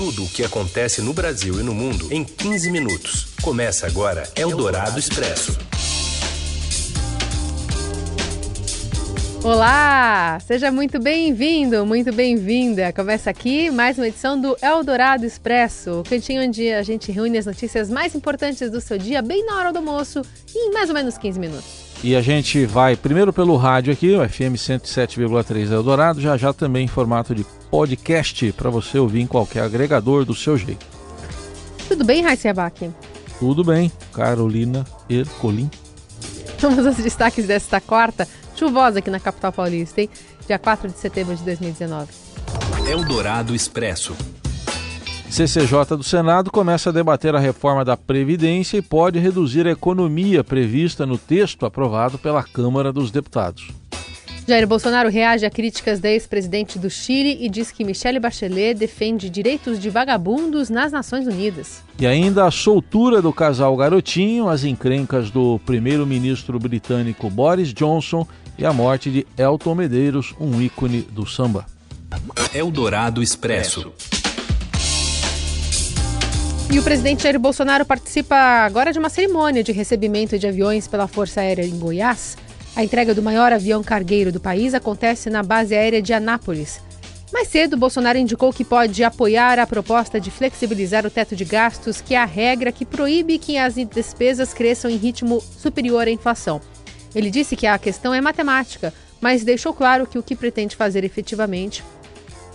tudo o que acontece no Brasil e no mundo em 15 minutos. Começa agora Eldorado Expresso. Olá, seja muito bem-vindo, muito bem-vinda. Começa aqui mais uma edição do Eldorado Expresso, o cantinho onde a gente reúne as notícias mais importantes do seu dia, bem na hora do almoço, em mais ou menos 15 minutos. E a gente vai primeiro pelo rádio aqui, o FM 107,3 Eldorado, já já também em formato de podcast para você ouvir em qualquer agregador do seu jeito. Tudo bem, Raíssa Abac? Tudo bem, Carolina Ercolim. Vamos aos destaques desta quarta, chuvosa aqui na capital paulista, hein? Dia 4 de setembro de 2019. Eldorado Expresso. CCJ do Senado começa a debater a reforma da Previdência e pode reduzir a economia prevista no texto aprovado pela Câmara dos Deputados. Jair Bolsonaro reage a críticas da ex-presidente do Chile e diz que Michelle Bachelet defende direitos de vagabundos nas Nações Unidas. E ainda a soltura do casal Garotinho, as encrencas do primeiro-ministro britânico Boris Johnson e a morte de Elton Medeiros, um ícone do samba. Eldorado Expresso. E o presidente Jair Bolsonaro participa agora de uma cerimônia de recebimento de aviões pela Força Aérea em Goiás. A entrega do maior avião cargueiro do país acontece na base aérea de Anápolis. Mais cedo, Bolsonaro indicou que pode apoiar a proposta de flexibilizar o teto de gastos, que é a regra que proíbe que as despesas cresçam em ritmo superior à inflação. Ele disse que a questão é matemática, mas deixou claro que o que pretende fazer efetivamente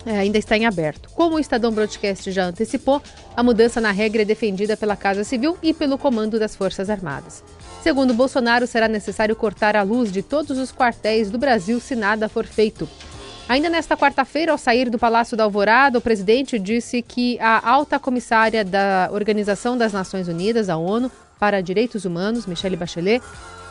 ainda está em aberto. Como o Estadão Broadcast já antecipou, a mudança na regra é defendida pela Casa Civil e pelo Comando das Forças Armadas. Segundo Bolsonaro, será necessário cortar a luz de todos os quartéis do Brasil se nada for feito. Ainda nesta quarta-feira, ao sair do Palácio da Alvorada, o presidente disse que a alta comissária da Organização das Nações Unidas, a ONU, para Direitos Humanos, Michelle Bachelet,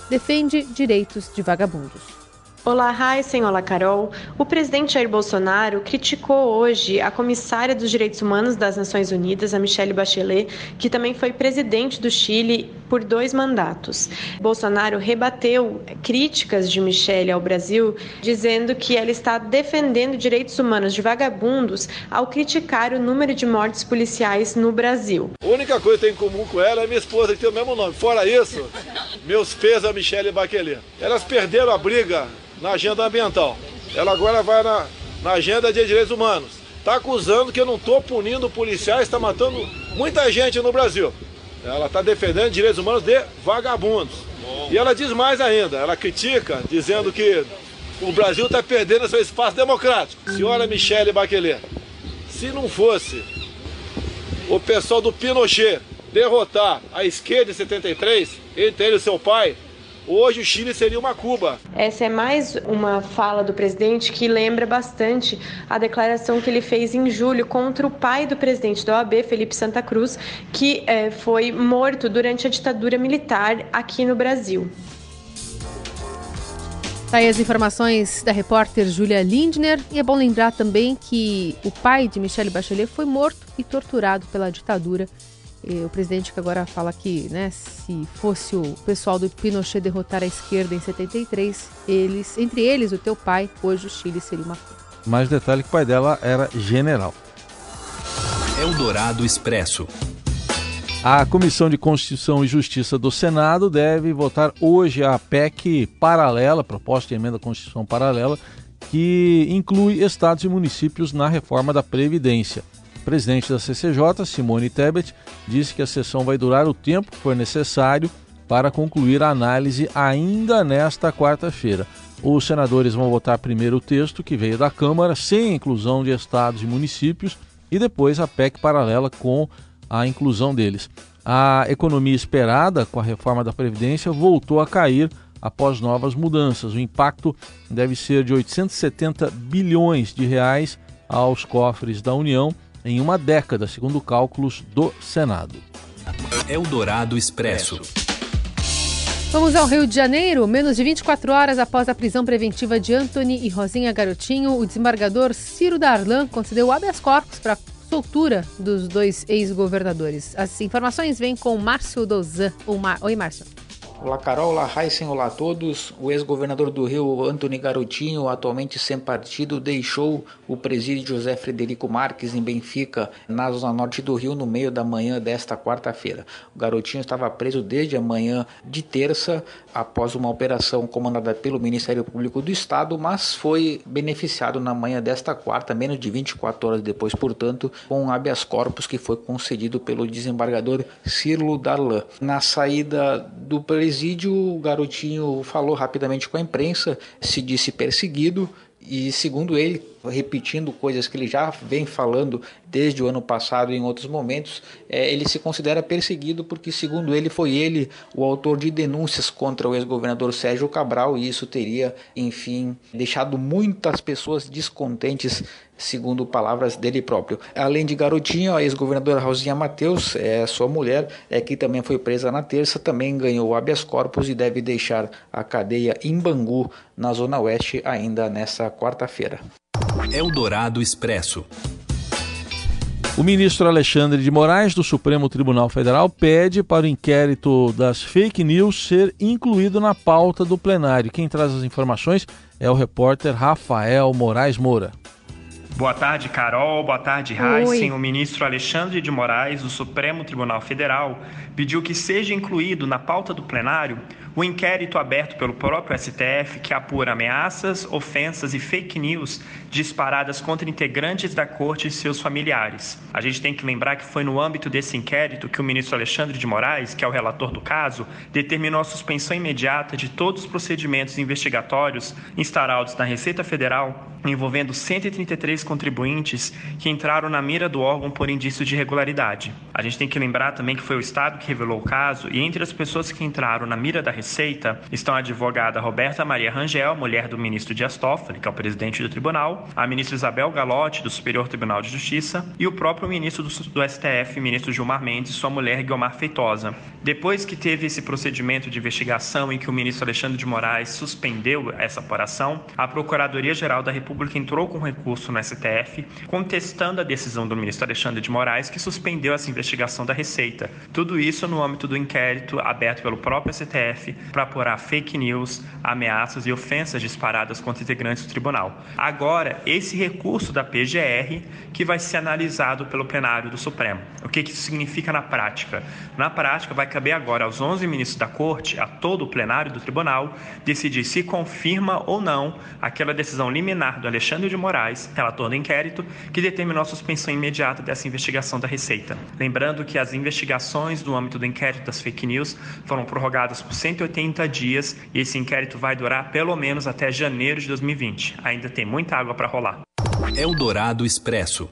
defende direitos de vagabundos. Olá, Heisen. Olá, Carol. O presidente Jair Bolsonaro criticou hoje a comissária dos Direitos Humanos das Nações Unidas, a Michelle Bachelet, que também foi presidente do Chile por dois mandatos. Bolsonaro rebateu críticas de Michelle ao Brasil, dizendo que ela está defendendo direitos humanos de vagabundos ao criticar o número de mortes policiais no Brasil. A única coisa que tem em comum com ela é minha esposa, que tem o mesmo nome. Fora isso, meus pesos a Michelle Bachelet. Elas perderam a briga na agenda ambiental. Ela agora vai na, na agenda de direitos humanos. Está acusando que eu não estou punindo policiais, está matando muita gente no Brasil. Ela está defendendo direitos humanos de vagabundos. E ela diz mais ainda, ela critica, dizendo que o Brasil está perdendo seu espaço democrático. Senhora Michele Bachelet, se não fosse o pessoal do Pinochet derrotar a esquerda em 73, entre ele e seu pai, Hoje o Chile seria uma Cuba. Essa é mais uma fala do presidente que lembra bastante a declaração que ele fez em julho contra o pai do presidente da OAB, Felipe Santa Cruz, que é, foi morto durante a ditadura militar aqui no Brasil. Tá aí as informações da repórter Julia Lindner. E é bom lembrar também que o pai de Michelle Bachelet foi morto e torturado pela ditadura o presidente que agora fala que, né, se fosse o pessoal do Pinochet derrotar a esquerda em 73, eles, entre eles o teu pai, hoje o Chile seria uma Mais detalhe que o pai dela era general. Eldorado Expresso. A Comissão de Constituição e Justiça do Senado deve votar hoje a PEC paralela, proposta de emenda à Constituição paralela, que inclui estados e municípios na reforma da Previdência presidente da CCJ, Simone Tebet, disse que a sessão vai durar o tempo que for necessário para concluir a análise ainda nesta quarta-feira. Os senadores vão votar primeiro o texto que veio da Câmara, sem inclusão de estados e municípios, e depois a PEC paralela com a inclusão deles. A economia esperada com a reforma da Previdência voltou a cair após novas mudanças. O impacto deve ser de 870 bilhões de reais aos cofres da União em uma década, segundo cálculos do Senado. Eldorado Expresso. Vamos ao Rio de Janeiro. Menos de 24 horas após a prisão preventiva de Anthony e Rosinha Garotinho, o desembargador Ciro Darlan concedeu habeas corpus para a soltura dos dois ex-governadores. As informações vêm com Márcio Dozan. Oi, Márcio. Olá Carol, olá Heisen, olá a todos. O ex-governador do Rio, Antony Garotinho, atualmente sem partido, deixou o presídio José Frederico Marques em Benfica, na zona norte do Rio, no meio da manhã desta quarta-feira. O Garotinho estava preso desde a manhã de terça, após uma operação comandada pelo Ministério Público do Estado, mas foi beneficiado na manhã desta quarta, menos de 24 horas depois, portanto, com um habeas corpus que foi concedido pelo desembargador Cirlo Darlan. Na saída do presídio, presídio, o garotinho falou rapidamente com a imprensa, se disse perseguido e, segundo ele, repetindo coisas que ele já vem falando desde o ano passado em outros momentos, é, ele se considera perseguido porque, segundo ele, foi ele o autor de denúncias contra o ex-governador Sérgio Cabral e isso teria, enfim, deixado muitas pessoas descontentes segundo palavras dele próprio. Além de Garotinho, a ex-governadora Rosinha Mateus, é sua mulher, é que também foi presa na terça, também ganhou habeas corpus e deve deixar a cadeia em Bangu, na zona oeste, ainda nessa quarta-feira. Eldorado Expresso. O ministro Alexandre de Moraes, do Supremo Tribunal Federal, pede para o inquérito das fake news ser incluído na pauta do plenário. Quem traz as informações é o repórter Rafael Moraes Moura. Boa tarde, Carol. Boa tarde, Heisen. O ministro Alexandre de Moraes, do Supremo Tribunal Federal, pediu que seja incluído na pauta do plenário o inquérito aberto pelo próprio STF que apura ameaças, ofensas e fake news disparadas contra integrantes da corte e seus familiares. A gente tem que lembrar que foi no âmbito desse inquérito que o ministro Alexandre de Moraes, que é o relator do caso, determinou a suspensão imediata de todos os procedimentos investigatórios instaurados na Receita Federal envolvendo 133 contribuintes que entraram na mira do órgão por indício de irregularidade. A gente tem que lembrar também que foi o Estado que revelou o caso e entre as pessoas que entraram na mira da Receita estão a advogada Roberta Maria Rangel, mulher do ministro Dias Toffoli, que é o presidente do tribunal, a ministra Isabel Galotti, do Superior Tribunal de Justiça, e o próprio ministro do, STF, ministro Gilmar Mendes, sua mulher Guilmar Feitosa. Depois que teve esse procedimento de investigação em que o ministro Alexandre de Moraes suspendeu essa apuração, a Procuradoria-Geral da República entrou com recurso no STF contestando a decisão do ministro Alexandre de Moraes que suspendeu essa investigação da Receita. Tudo isso no âmbito do inquérito aberto pelo próprio STF para apurar fake news, ameaças e ofensas disparadas contra integrantes do tribunal. Agora, esse recurso da PGR que vai ser analisado pelo plenário do Supremo. O que isso significa na prática? Na prática, vai caber agora aos 11 ministros da Corte, a todo o plenário do tribunal, decidir se confirma ou não aquela decisão liminar do Alexandre de Moraes, relator do inquérito, que determinou a suspensão imediata dessa investigação da Receita. Lembrando que as investigações no âmbito do inquérito das fake news foram prorrogadas por 180 dias e esse inquérito vai durar pelo menos até janeiro de 2020. Ainda tem muita água para rolar. Eldorado Expresso.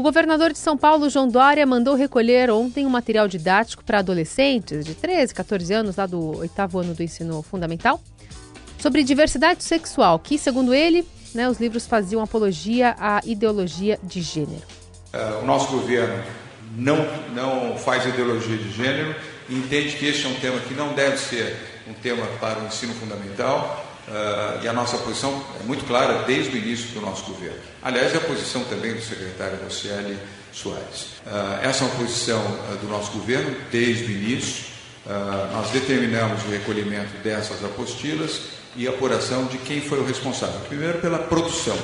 O governador de São Paulo, João Dória, mandou recolher ontem um material didático para adolescentes de 13, 14 anos, lá do oitavo ano do ensino fundamental, sobre diversidade sexual, que, segundo ele, né, os livros faziam apologia à ideologia de gênero. Uh, o nosso governo não, não faz ideologia de gênero e entende que este é um tema que não deve ser um tema para o ensino fundamental uh, e a nossa posição é muito clara desde o início do nosso governo. Aliás, é a posição também do secretário Rocieli Soares. Uh, essa é uma posição uh, do nosso governo desde o início. nós determinamos o recolhimento dessas apostilas e apuração de quem foi o responsável. Primeiro, pela produção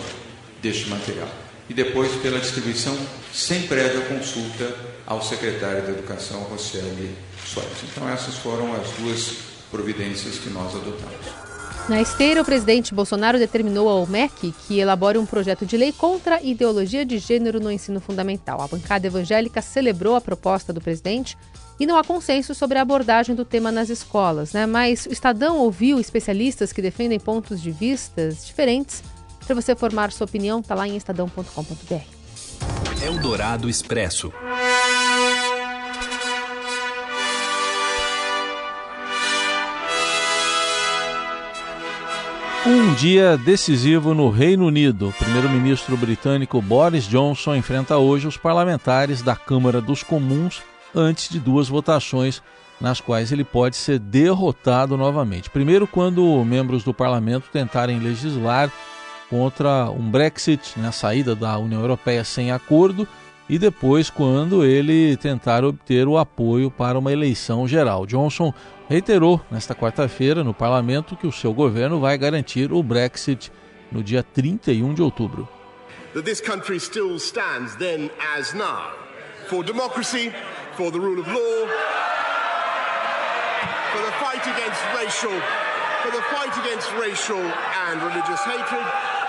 deste material e depois pela distribuição sem prévia consulta ao secretário da Educação, Rocieli Soares. Então, essas foram as duas providências que nós adotamos. Na esteira, o presidente Bolsonaro determinou ao MEC que elabore um projeto de lei contra a ideologia de gênero no ensino fundamental. A bancada evangélica celebrou a proposta do presidente e não há consenso sobre a abordagem do tema nas escolas, né? Mas o Estadão ouviu especialistas que defendem pontos de vistas diferentes. Para você formar sua opinião, está lá em estadão.com.br. Eldorado Expresso. Um dia decisivo no Reino Unido. O primeiro-ministro britânico Boris Johnson enfrenta hoje os parlamentares da Câmara dos Comuns antes de duas votações nas quais ele pode ser derrotado novamente. Primeiro, quando membros do parlamento tentarem legislar contra um Brexit, né, a saída da União Europeia sem acordo, e depois quando ele tentar obter o apoio para uma eleição geral. Johnson reiterou nesta quarta-feira no parlamento que o seu governo vai garantir o Brexit no dia 31 de outubro. That this country still stands then as now for democracy, for the rule of law, for the fight against racial, for the fight against racial and religious hatred.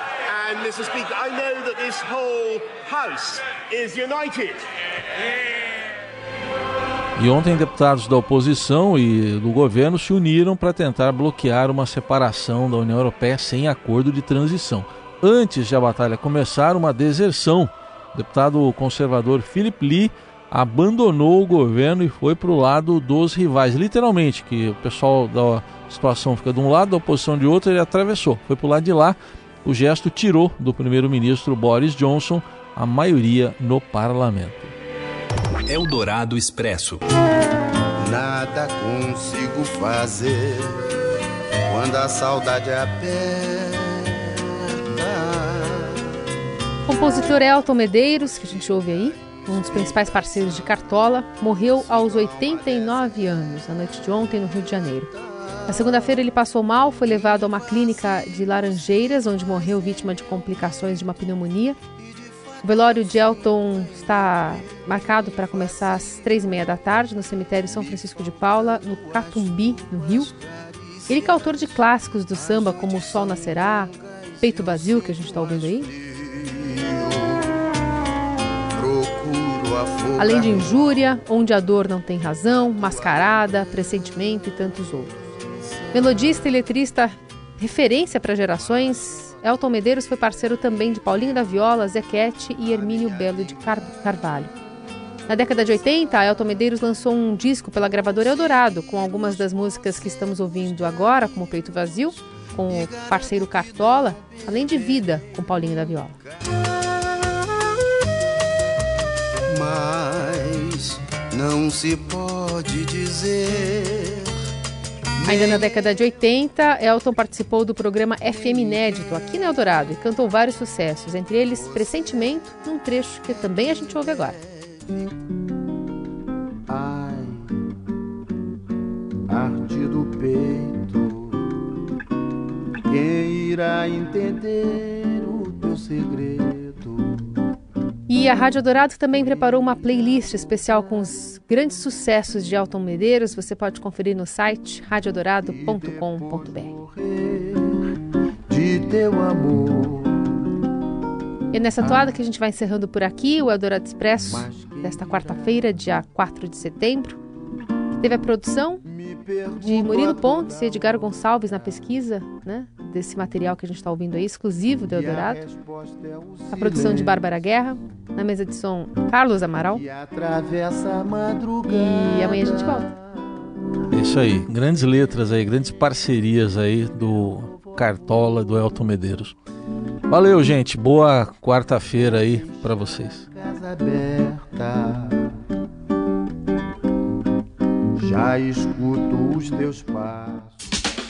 And Mr. Speaker, I know that this whole House is united. E ontem, deputados da oposição e do governo se uniram para tentar bloquear uma separação da União Europeia sem acordo de transição. Antes de a batalha começar, uma deserção. O deputado conservador Philip Lee abandonou o governo e foi para o lado dos rivais. Literalmente, que o pessoal da situação fica de um lado, da oposição de outro, ele atravessou. Foi para o lado de lá. O gesto tirou do primeiro-ministro Boris Johnson a maioria no parlamento. Eldorado Expresso. Nada consigo fazer quando a saudade aperta. Compositor Elton Medeiros, que a gente ouve aí, um dos principais parceiros de Cartola, morreu aos 89 anos, na noite de ontem, no Rio de Janeiro. Na segunda-feira ele passou mal, foi levado a uma clínica de Laranjeiras, onde morreu vítima de complicações de uma pneumonia o velório de Elton está marcado para começar às três e meia da tarde no cemitério São Francisco de Paula, no Catumbi, no Rio. Ele que é autor de clássicos do samba como O Sol Nascerá, Peito Vazio, que a gente está ouvindo aí. Além de Injúria, Onde a Dor Não Tem Razão, Mascarada, Pressentimento e tantos outros. Melodista e letrista referência para gerações, Elton Medeiros foi parceiro também de Paulinho da Viola, Zequete e Hermínio Belo de Car Carvalho. Na década de 80, Elton Medeiros lançou um disco pela gravadora Eldorado, com algumas das músicas que estamos ouvindo agora, como Peito Vazio, com o parceiro Cartola, além de Vida, com Paulinho da Viola. Mas não se pode dizer Ainda na década de 80, Elton participou do programa FM Inédito aqui no Eldorado e cantou vários sucessos, entre eles Pressentimento, num trecho que também a gente ouve agora. Ai, arte do peito, quem irá entender o teu segredo? E a Rádio Dourado também preparou uma playlist especial com os grandes sucessos de Alton Medeiros. Você pode conferir no site radiodorado.com.br. De teu amor. E nessa toada que a gente vai encerrando por aqui, o Eldorado Expresso, desta quarta-feira, dia 4 de setembro, que teve a produção de Murilo Pontes e Edgar Gonçalves na pesquisa, né? Desse material que a gente está ouvindo aí, exclusivo do Eldorado. A produção de Bárbara Guerra, na mesa de som Carlos Amaral. E amanhã a gente volta. Isso aí, grandes letras aí, grandes parcerias aí do Cartola, do Elton Medeiros. Valeu, gente. Boa quarta-feira aí para vocês. Casa aberta já escuto os teus passos.